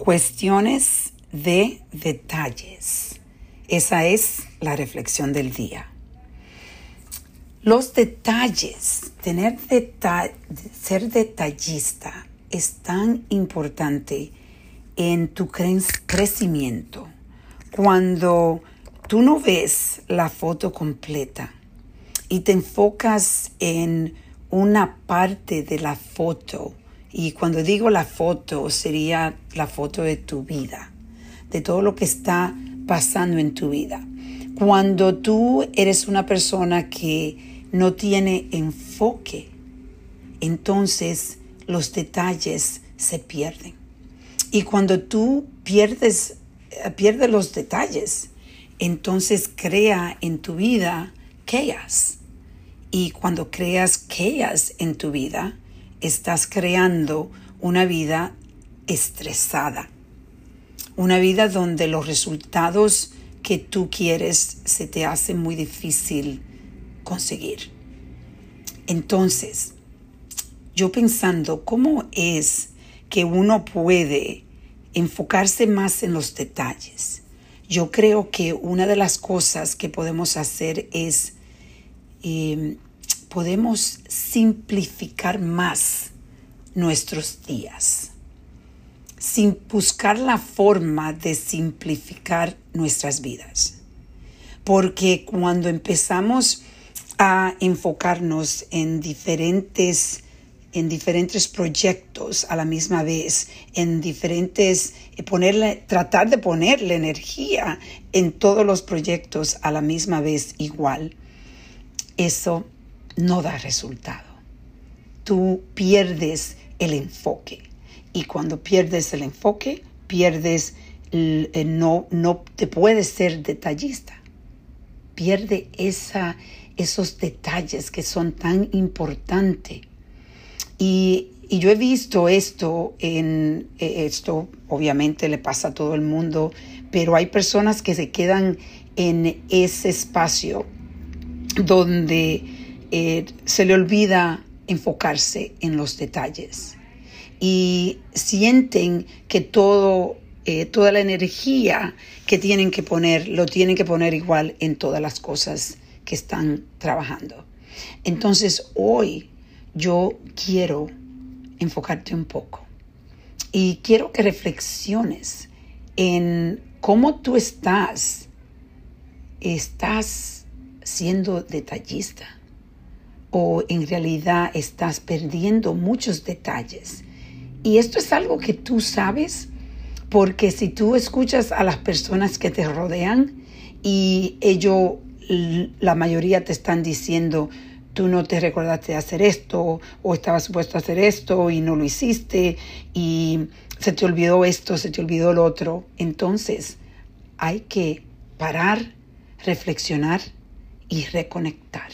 Cuestiones de detalles. Esa es la reflexión del día. Los detalles, tener ser detallista es tan importante en tu crecimiento. Cuando tú no ves la foto completa y te enfocas en una parte de la foto, y cuando digo la foto sería la foto de tu vida, de todo lo que está pasando en tu vida. Cuando tú eres una persona que no tiene enfoque, entonces los detalles se pierden. Y cuando tú pierdes, eh, los detalles, entonces crea en tu vida chaos. Y cuando creas chaos en tu vida, estás creando una vida estresada. Una vida donde los resultados que tú quieres se te hacen muy difícil conseguir. Entonces, yo pensando cómo es que uno puede enfocarse más en los detalles. Yo creo que una de las cosas que podemos hacer es, em, podemos simplificar más nuestros días, sin buscar la forma de simplificar nuestras vidas. Porque cuando empezamos a enfocarnos en diferentes en diferentes proyectos a la misma vez, en diferentes, eh, ponerle, tratar de ponerle energía en todos los proyectos a la misma vez igual, eso no da resultado. Tú pierdes el enfoque y cuando pierdes el enfoque, pierdes, eh, no, no te puedes ser detallista. Pierde esa, esos detalles que son tan importantes. Y, yo he visto esto en e, esto obviamente le pasa a todo el mundo, pero hay personas que se quedan en ese espacio donde eh, se le olvida enfocarse en los detalles y sienten que todo eh, toda la energía que tienen que poner lo tienen que poner igual en todas las cosas que están trabajando. Entonces hoy yo quiero enfocarte un poco y quiero que reflexiones en cómo tú estás, estás siendo detallista o en realidad estás perdiendo muchos detalles. Y esto es algo que tú sabes porque si tú escuchas a las personas que te rodean y ellos la mayoría te están diciendo, tú no te recordaste de hacer esto o estabas supuesto a hacer esto y no lo hiciste y se te olvidó esto, se te olvidó lo otro. Entonces hay que parar, reflexionar y reconectar.